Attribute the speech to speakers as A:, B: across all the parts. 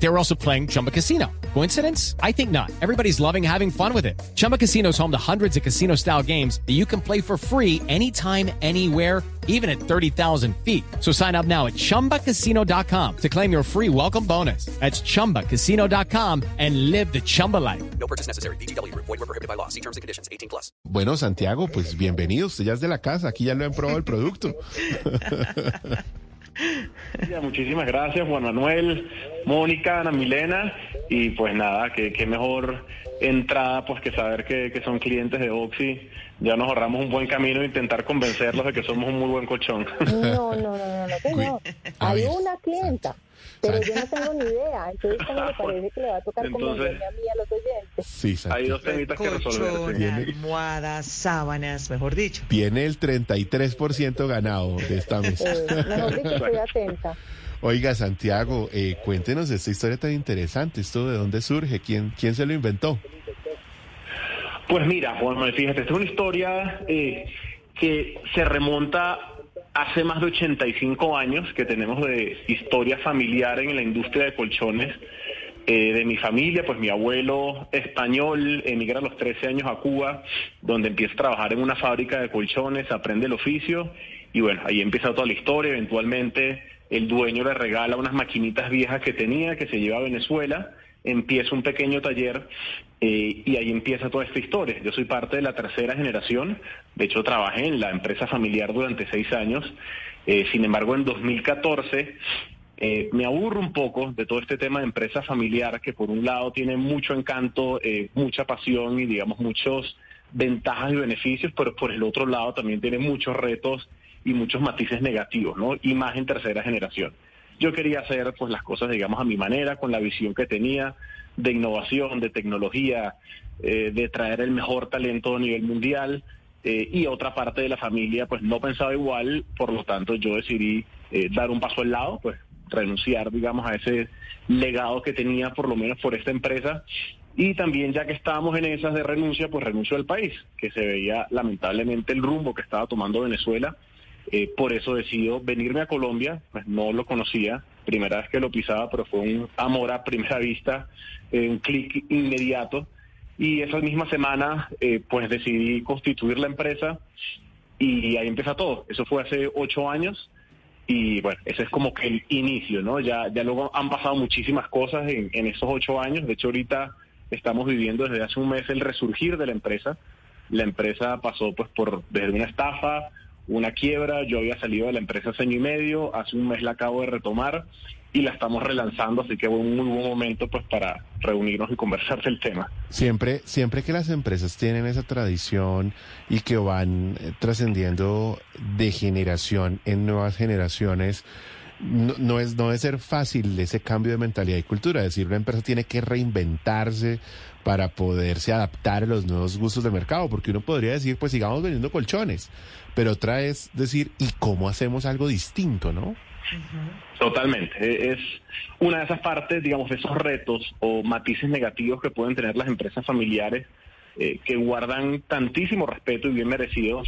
A: They were also playing Chumba Casino. Coincidence? I think not. Everybody's loving having fun with it. Chumba Casino is home to hundreds of casino style games that you can play for free anytime, anywhere, even at 30,000 feet. So sign up now at chumbacasino.com to claim your free welcome bonus. That's chumbacasino.com and live the Chumba life.
B: No purchase necessary. BGW. Void were prohibited by law. See terms and conditions. 18 plus.
C: Bueno, Santiago, pues bienvenido. Usted ya es de la casa. Aquí ya lo han probado el producto.
D: Ya, Muchísimas gracias, Juan Manuel, Mónica, Ana Milena. Y pues nada, que qué mejor entrada pues que saber que, que son clientes de Oxy. Ya nos ahorramos un buen camino e intentar convencerlos de que somos un muy buen colchón.
E: No, no, no, no, no, que no. Hay una clienta, pero yo no tengo ni idea. Entonces, ¿cómo le parece que le va a tocar
D: Entonces-
E: convencerme a mí a los oyentes?
C: Sí,
D: Hay
C: Santiago.
D: dos temitas que resolver.
F: Colchón, almohadas, sábanas, mejor dicho.
C: Viene el 33% ganado de esta mesa.
E: Eh, mejor dicho, estoy atenta.
C: Oiga, Santiago, eh, cuéntenos esta historia tan interesante. ¿Esto de dónde surge? ¿Quién, quién se lo inventó?
D: Pues mira, Juan Manuel, fíjate, esta es una historia eh, que se remonta hace más de 85 años que tenemos de historia familiar en la industria de colchones. eh, de mi familia, pues mi abuelo español emigra a los 13 años a Cuba, donde empieza a trabajar en una fábrica de colchones, aprende el oficio y bueno, ahí empieza toda la historia. Eventualmente el dueño le regala unas maquinitas viejas que tenía, que se lleva a Venezuela, empieza un pequeño taller eh, y ahí empieza toda esta historia. Yo soy parte de la tercera generación, de hecho trabajé en la empresa familiar durante seis años, Eh, sin embargo en 2014 eh, me aburro un poco de todo este tema de empresa familiar que por un lado tiene mucho encanto, eh, mucha pasión y digamos muchos ventajas y beneficios, pero por el otro lado también tiene muchos retos y muchos matices negativos, ¿no? Y más en tercera generación. Yo quería hacer pues las cosas, digamos, a mi manera, con la visión que tenía de innovación, de tecnología, eh, de traer el mejor talento a nivel mundial. eh, y otra parte de la familia pues no pensaba igual, por lo tanto yo decidí eh, dar un paso al lado, pues renunciar, digamos, a ese legado que tenía por lo menos por esta empresa. Y también ya que estábamos en esas de renuncia, pues renuncio al país, que se veía lamentablemente el rumbo que estaba tomando Venezuela. Eh, por eso decido venirme a Colombia, pues no lo conocía, primera vez que lo pisaba, pero fue un amor a primera vista, eh, un clic inmediato. Y esa misma semana, eh, pues decidí constituir la empresa y ahí empieza todo. Eso fue hace ocho años y bueno, ese es como que el inicio, ¿no? Ya, ya luego han pasado muchísimas cosas en, en esos ocho años. De hecho, ahorita estamos viviendo desde hace un mes el resurgir de la empresa. La empresa pasó pues por desde una estafa, una quiebra. Yo había salido de la empresa hace año y medio. Hace un mes la acabo de retomar y la estamos relanzando, así que fue un muy buen momento pues para reunirnos y conversar del tema.
C: Siempre, siempre que las empresas tienen esa tradición y que van eh, trascendiendo de generación en nuevas generaciones, no, es no debe ser fácil ese cambio de mentalidad y cultura. Es decir, una empresa tiene que reinventarse para poderse adaptar a los nuevos gustos del mercado, porque uno podría decir, pues sigamos vendiendo colchones, pero otra es decir, ¿y cómo hacemos algo distinto, no?
D: Totalmente. Eh, Es una de esas partes, digamos, de esos retos o matices negativos que pueden tener las empresas familiares eh, que guardan tantísimo respeto y bien merecido,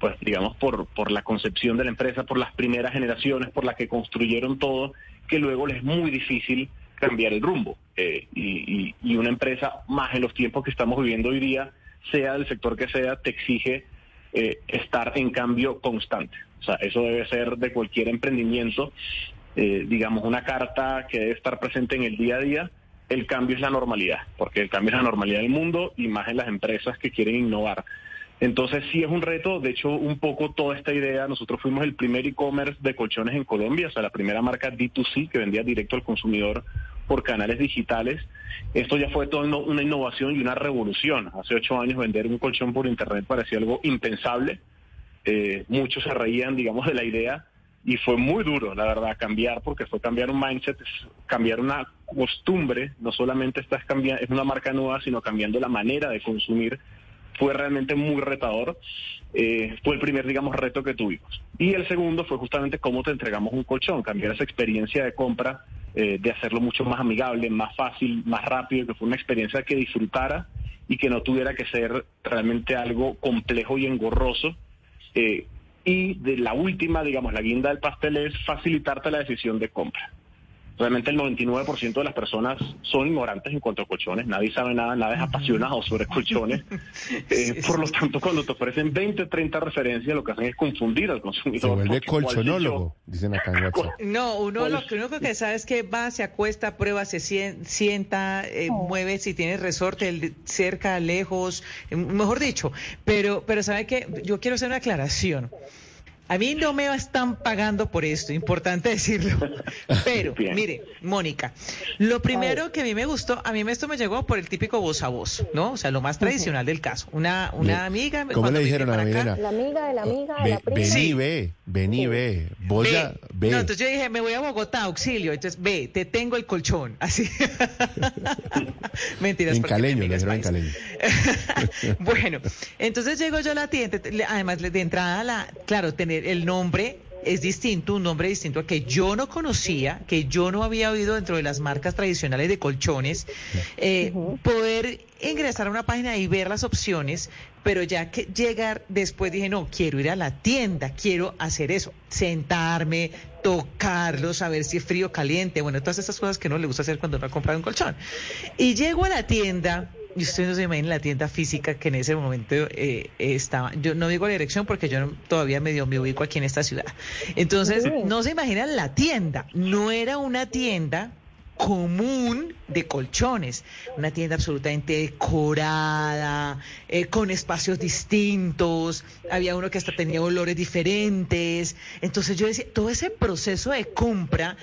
D: pues digamos, por, por la concepción de la empresa, por las primeras generaciones, por las que construyeron todo, que luego les es muy difícil cambiar el rumbo. Eh, y, una empresa, más en los tiempos que estamos viviendo hoy día, sea del sector que sea, te exige eh, estar en cambio constante. O sea, eso debe ser de cualquier emprendimiento, eh, digamos, una carta que debe estar presente en el día a día. El cambio es la normalidad, porque el cambio es la normalidad del mundo y más en las empresas que quieren innovar. Entonces sí es un reto, de hecho un poco toda esta idea, nosotros fuimos el primer e-commerce de colchones en Colombia, o sea, la primera marca D2C que vendía directo al consumidor por canales digitales. Esto ya fue toda una innovación y una revolución. Hace ocho años vender un colchón por internet parecía algo impensable. Eh, muchos se reían, digamos, de la idea y fue muy duro, la verdad, cambiar, porque fue cambiar un mindset, cambiar una costumbre, no solamente estás cambiando, es una marca nueva, sino cambiando la manera de consumir. Fue realmente muy retador. Eh, fue el primer, digamos, reto que tuvimos. Y el segundo fue justamente cómo te entregamos un colchón, cambiar esa experiencia de compra eh, de hacerlo mucho más amigable, más fácil, más rápido, que fue una experiencia que disfrutara y que no tuviera que ser realmente algo complejo y engorroso. Eh, y de la última, digamos, la guinda del pastel es facilitarte la decisión de compra. Realmente el 99% de las personas son ignorantes en cuanto a colchones, nadie sabe nada, nadie es apasionado sobre colchones. Eh, por lo tanto, cuando te ofrecen 20 o 30 referencias, lo que hacen es confundir al
C: Se
D: consumidor.
C: vuelve
D: ¿cuál sé
C: colchonólogo, dicen acá en WhatsApp.
F: No, uno
D: ¿Cuál
F: lo que único que sabe es que va, se acuesta, prueba, se sien- sienta, eh, mueve si tiene resorte el- cerca, lejos, eh, mejor dicho. Pero, pero sabe que yo quiero hacer una aclaración. A mí no me están pagando por esto, importante decirlo. Pero, mire, Mónica, lo primero que a mí me gustó, a mí esto me llegó por el típico voz a voz, ¿no? O sea, lo más tradicional del caso. Una, una amiga.
C: ¿Cómo le dijeron a
F: acá-
C: Milena?
E: La amiga de la amiga de la prima.
C: vení,
F: Sí.
C: ve, vení, ve. Vos ya, ve.
F: No, entonces yo dije, me voy a Bogotá, auxilio. Entonces, ve, te tengo el colchón. Así. Mentiras.
C: en
F: porque
C: caleño, le
F: amiga
C: dijeron en caleño.
F: bueno, entonces llego yo a la tienda. Además, de entrada, la, claro, tener el nombre es distinto, un nombre distinto al que yo no conocía, que yo no había oído dentro de las marcas tradicionales de colchones. Eh, Poder ingresar a una página y ver las opciones, pero ya que llegar después dije, no, quiero ir a la tienda, quiero hacer eso, sentarme, tocarlo, saber si es frío o caliente, bueno, todas esas cosas que no le gusta hacer cuando uno ha comprado un colchón. Y llego a la tienda, y ustedes no se imaginan la tienda física que en ese momento eh, estaba, yo no digo la dirección porque yo no- todavía medio me ubico aquí en esta ciudad. Entonces,
E: Sí.
F: no se imaginan la tienda, no era una tienda común de colchones, una tienda absolutamente decorada, eh, con espacios distintos, había uno que hasta tenía olores diferentes, entonces yo decía, todo ese proceso de compra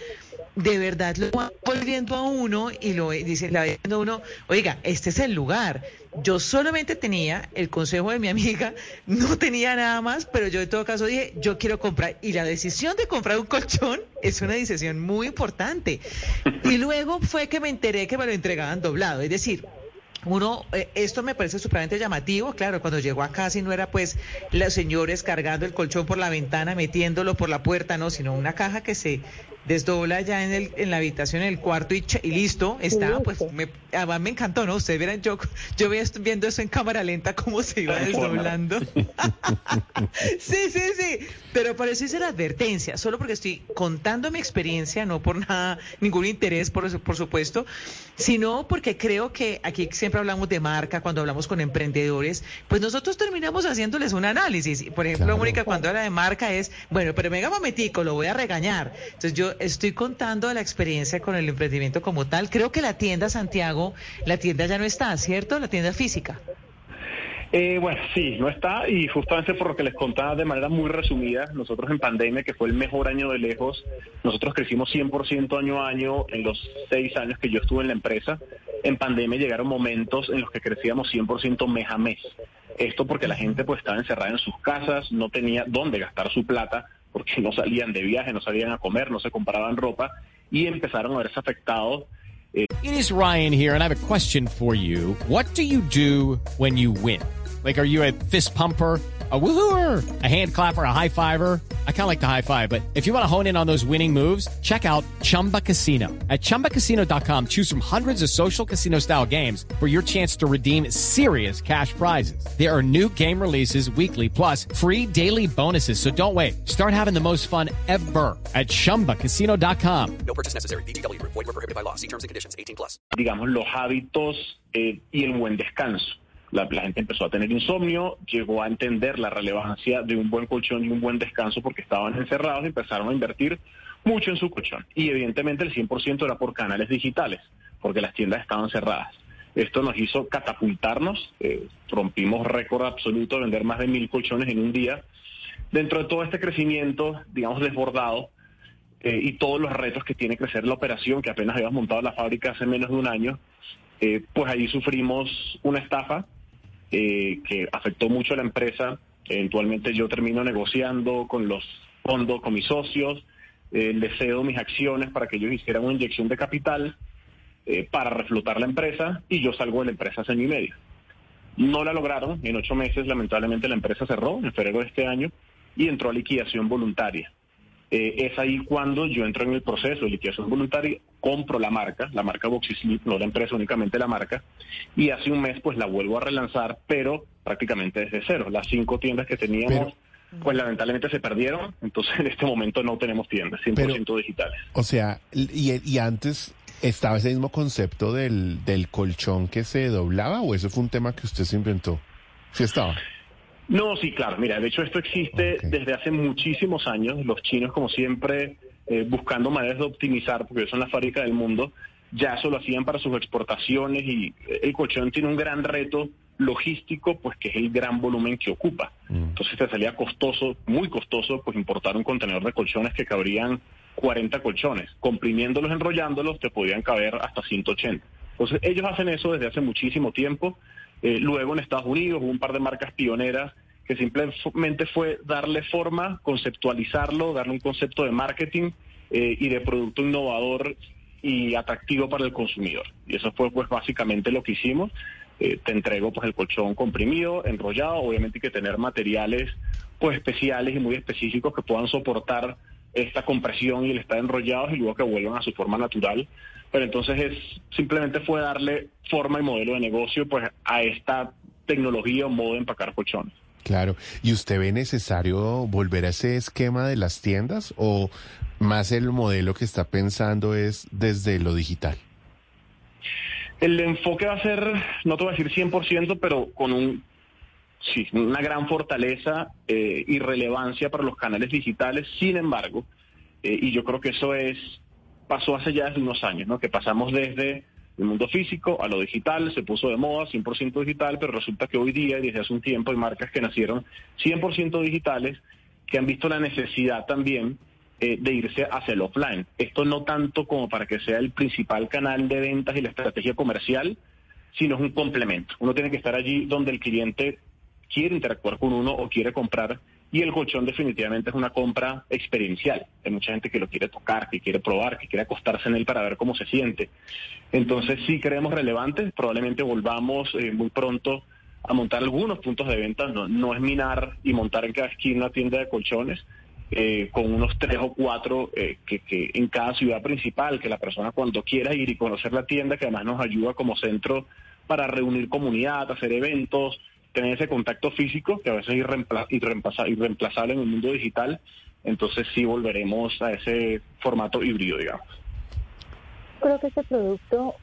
F: de verdad lo va volviendo a uno y lo dice, la viendo uno, oiga, este es el lugar. Yo solamente tenía el consejo de mi amiga, no tenía nada más, pero yo en todo caso dije, yo quiero comprar. Y la decisión de comprar un colchón es una decisión muy importante. Y luego fue que me enteré que me lo entregaban doblado. Es decir, uno, eh, esto me parece supremamente llamativo, claro, cuando llegó acá si no era pues los señores cargando el colchón por la ventana, metiéndolo por la puerta, no, sino una caja que se desdobla ya en, el, en la habitación, en el cuarto y, listo, está, pues me, además me encantó, ¿no? Ustedes verán, yo, yo viendo eso en cámara lenta, cómo se iba desdoblando. sí, sí, sí, pero por eso hice la advertencia, solo porque estoy contando mi experiencia, no por nada, ningún interés, por, por supuesto, sino porque creo que aquí siempre hablamos de marca, cuando hablamos con emprendedores, pues nosotros terminamos haciéndoles un análisis. Por ejemplo,
C: Claro.
F: Mónica, cuando habla de marca es, bueno, pero venga momentico, lo voy a regañar. Entonces yo estoy contando de la experiencia con el emprendimiento como tal. Creo que la tienda Santiago, la tienda ya no está, ¿cierto? La tienda física.
D: Eh, bueno, sí, no está y justamente por lo que les contaba de manera muy resumida, nosotros en pandemia, que fue el mejor año de lejos, nosotros crecimos 100% año a año en los seis años que yo estuve en la empresa. En pandemia llegaron momentos en los que crecíamos 100% mes a mes. Esto porque la gente pues estaba encerrada en sus casas, no tenía dónde gastar su plata, porque no salían de viaje, no salían a comer, no se compraban ropa y empezaron a verse afectados
A: It is Ryan here, and I have a question for you. What do you do when you win? Like, are you a fist pumper? A woohooer, a hand clapper, a high fiver. I kind of like the high five, but if you want to hone in on those winning moves, check out Chumba Casino. At chumbacasino.com, choose from hundreds of social casino style games for your chance to redeem serious cash prizes. There are new game releases weekly, plus free daily bonuses. So don't wait. Start having the most fun ever at chumbacasino.com.
B: No purchase necessary. VGW Group. Void were prohibited by law. See terms and conditions. 18 plus.
D: digamos, los hábitos eh, y el buen descanso. La, gente empezó a tener insomnio, llegó a entender la relevancia de un buen colchón y un buen descanso porque estaban encerrados y empezaron a invertir mucho en su colchón. Y evidentemente el 100% era por canales digitales, porque las tiendas estaban cerradas. Esto nos hizo catapultarnos, eh, rompimos récord absoluto de vender más de mil colchones en un día. Dentro de todo este crecimiento, digamos, desbordado, eh, y todos los retos que tiene crecer la operación, que apenas habíamos montado la fábrica hace menos de un año, eh, pues allí sufrimos una estafa eh, que afectó mucho a la empresa. Eventualmente yo termino negociando con los fondos, con mis socios, eh, les cedo mis acciones para que ellos hicieran una inyección de capital eh, para reflotar la empresa y yo salgo de la empresa hace año y medio. No la lograron, en ocho meses lamentablemente la empresa cerró en febrero de este año y entró a liquidación voluntaria. Eh, es ahí cuando yo entro en el proceso de liquidación voluntaria, compro la marca, la marca Boxy Sleep, no la empresa, únicamente la marca, y hace un mes pues la vuelvo a relanzar, pero prácticamente desde cero. Las cinco tiendas que teníamos, pues lamentablemente se perdieron, entonces en este momento no tenemos tiendas, 100%
C: Pero-
D: digitales.
C: O sea, y, y antes estaba ese mismo concepto del, del colchón que se doblaba o eso fue un tema que usted se inventó. Sí estaba.
D: No, sí, claro. Mira, de hecho esto existe desde hace muchísimos años. Los chinos, como siempre, eh, buscando maneras de optimizar, porque son la fábrica del mundo, ya eso lo hacían para sus exportaciones y eh, el colchón tiene un gran reto logístico, pues que es el gran volumen que ocupa. Entonces te salía costoso, muy costoso, pues importar un contenedor de colchones que cabrían 40 colchones. Comprimiéndolos, enrollándolos, te podían caber hasta 180. Entonces ellos hacen eso desde hace muchísimo tiempo. Eh, luego en Estados Unidos hubo un par de marcas pioneras que simplemente fue darle forma, conceptualizarlo, darle un concepto de marketing eh, y de producto innovador y atractivo para el consumidor. Y eso fue pues básicamente lo que hicimos. Eh, te entrego pues el colchón comprimido, enrollado, obviamente hay que tener materiales pues especiales y muy específicos que puedan soportar esta compresión y el estar enrollados y luego que vuelvan a su forma natural. Pero entonces es simplemente fue darle forma y modelo de negocio pues a esta tecnología o modo de empacar colchones.
C: Claro. ¿Y usted ve necesario volver a ese esquema de las tiendas o más el modelo que está pensando es desde lo digital?
D: El enfoque va a ser, no te voy a decir 100%, pero con un, sí, una gran fortaleza eh, y relevancia para los canales digitales. Sin embargo, eh, y yo creo que eso es pasó hace ya unos años, ¿no? Que pasamos desde el mundo físico a lo digital, se puso de moda 100% digital, pero resulta que hoy día desde hace un tiempo hay marcas que nacieron 100% digitales que han visto la necesidad también eh, de irse hacia el offline. Esto no tanto como para que sea el principal canal de ventas y la estrategia comercial, sino es un complemento. Uno tiene que estar allí donde el cliente quiere interactuar con uno o quiere comprar y el colchón definitivamente es una compra experiencial. Hay mucha gente que lo quiere tocar, que quiere probar, que quiere acostarse en él para ver cómo se siente. Entonces sí creemos relevantes, probablemente volvamos eh, muy pronto a montar algunos puntos de venta, no, no es minar y montar en cada esquina una tienda de colchones, eh, con unos tres o cuatro eh, que, que en cada ciudad principal, que la persona cuando quiera ir y conocer la tienda, que además nos ayuda como centro para reunir comunidad, hacer eventos, tener ese contacto físico, que a veces es irreempla- irreemplaza- irreemplazable en el mundo digital, entonces sí volveremos a ese formato híbrido, digamos.
E: Creo que este producto,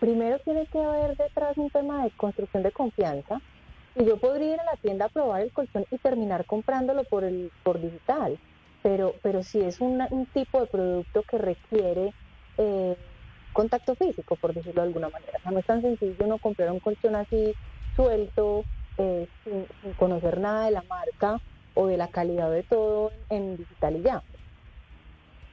E: primero tiene que haber detrás un tema de construcción de confianza. Y yo podría ir a la tienda a probar el colchón y terminar comprándolo por el por digital. Pero, pero si es un tipo de producto que requiere eh, contacto físico, por decirlo de alguna manera. No es tan sencillo no comprar un colchón así suelto, eh, sin, conocer nada de la marca o de la calidad de todo en digital y ya.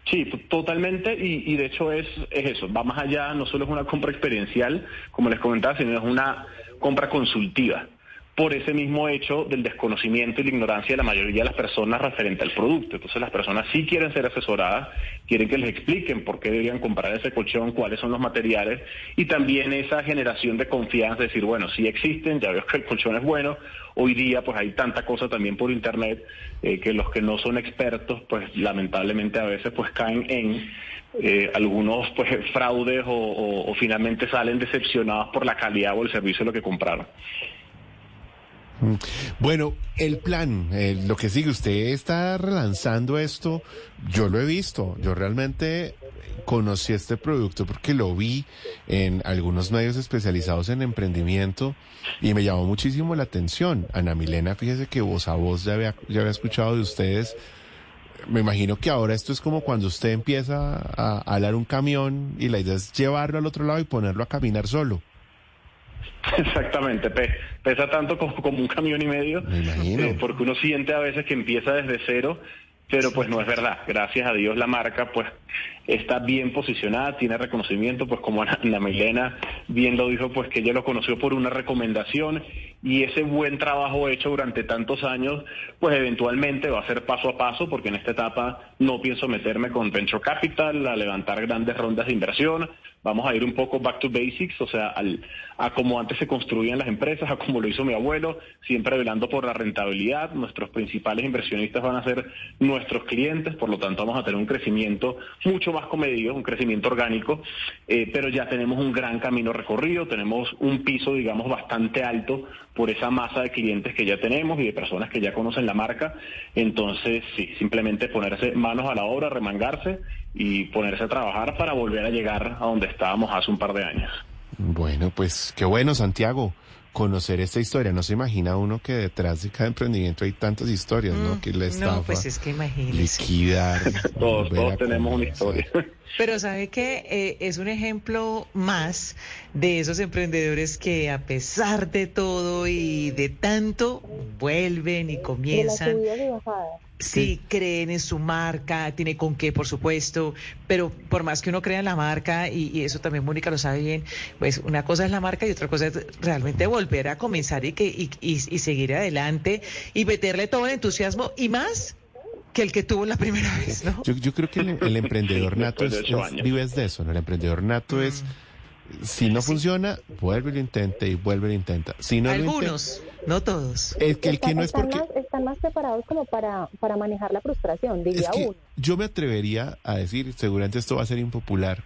D: Sí, totalmente, y, y de hecho es, es eso, va más allá, no solo es una compra experiencial, como les comentaba, sino es una compra consultiva, por ese mismo hecho del desconocimiento y la ignorancia de la mayoría de las personas referente al producto. Entonces las personas sí quieren ser asesoradas, quieren que les expliquen por qué deberían comprar ese colchón, cuáles son los materiales, y también esa generación de confianza, decir, bueno, sí existen, ya veo que el colchón es bueno, hoy día pues hay tanta cosa también por internet eh, que los que no son expertos pues lamentablemente a veces pues caen en eh, algunos pues fraudes o, o- o finalmente salen decepcionados por la calidad o el servicio de lo que compraron.
C: Bueno, el plan, eh, lo que sigue, usted está relanzando esto, yo lo he visto, yo realmente conocí este producto porque lo vi en algunos medios especializados en emprendimiento y me llamó muchísimo la atención. Ana Milena, fíjese que voz a voz ya había, ya había escuchado de ustedes. Me imagino que ahora esto es como cuando usted empieza a alar un camión y la idea es llevarlo al otro lado y ponerlo a caminar solo.
D: Exactamente, pe- pesa tanto como, como un camión y medio,
C: Me imagino.
D: eh, porque uno siente a veces que empieza desde cero, pero pues no es verdad. Gracias a Dios la marca pues está bien posicionada, tiene reconocimiento, pues como Ana Milena bien lo dijo, pues que ella lo conoció por una recomendación y ese buen trabajo hecho durante tantos años, pues eventualmente va a ser paso a paso, porque en esta etapa no pienso meterme con venture capital, a levantar grandes rondas de inversión. Vamos a ir un poco back to basics, o sea, a como antes se construían las empresas, a como lo hizo mi abuelo, siempre velando por la rentabilidad. Nuestros principales inversionistas van a ser nuestros clientes, por lo tanto vamos a tener un crecimiento mucho más comedido, un crecimiento orgánico, eh, pero ya tenemos un gran camino recorrido, tenemos un piso, digamos, bastante alto por esa masa de clientes que ya tenemos y de personas que ya conocen la marca. Entonces, sí, simplemente ponerse manos a la obra, remangarse y ponerse a trabajar para volver a llegar a donde estábamos hace un par de años.
C: Bueno, pues qué bueno, Santiago, conocer esta historia. No se imagina uno que detrás de cada emprendimiento hay tantas historias, ¿no? Que la estafa,
F: Mm, no, pues es que imagínese.
C: liquidar.
D: Todos, todos tenemos una historia.
F: Pero sabe que eh, es un ejemplo más de esos emprendedores que a pesar de todo y de tanto vuelven y comienzan. Sí, creen en su marca, tiene con qué, por supuesto, pero por más que uno crea en la marca, y, y eso también Mónica lo sabe bien, pues una cosa es la marca y otra cosa es realmente volver a comenzar y, que, y, y- y seguir adelante y meterle todo el entusiasmo y más que el que tuvo la primera vez, ¿no?
C: Yo, yo creo que el, el emprendedor nato es,
D: de ocho
C: es-
D: años.
C: vive es de eso, ¿no? El emprendedor nato es, si no funciona, vuelve y lo intenta y vuelve y lo intenta. Si no lo intenta-
F: Algunos, no todos.
C: es que el que
E: Están-
C: no es
E: están
C: porque...
E: más, están más preparados como para, para manejar la frustración, diría
C: Es que
E: uno.
C: yo me atrevería a decir, seguramente esto va a ser impopular,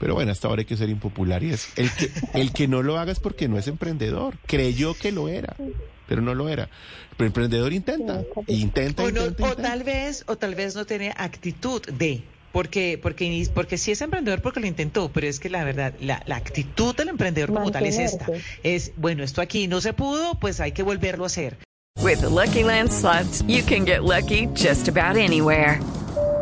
C: pero bueno, hasta ahora hay que ser impopular y es el que, el que no lo haga es porque no es emprendedor, creyó que lo era, pero no lo era. Pero el emprendedor intenta, intenta,
F: O, no-
C: intenta,
F: o
C: intenta.
F: tal vez, o tal vez no tiene actitud de. Porque, porque, ni- porque sí es emprendedor porque lo intentó, pero es que la verdad, la, la actitud del emprendedor como tal es esta. Es, bueno, esto aquí no se pudo, pues hay que volverlo a hacer.
G: With the Lucky Land slots, you can get lucky just about anywhere.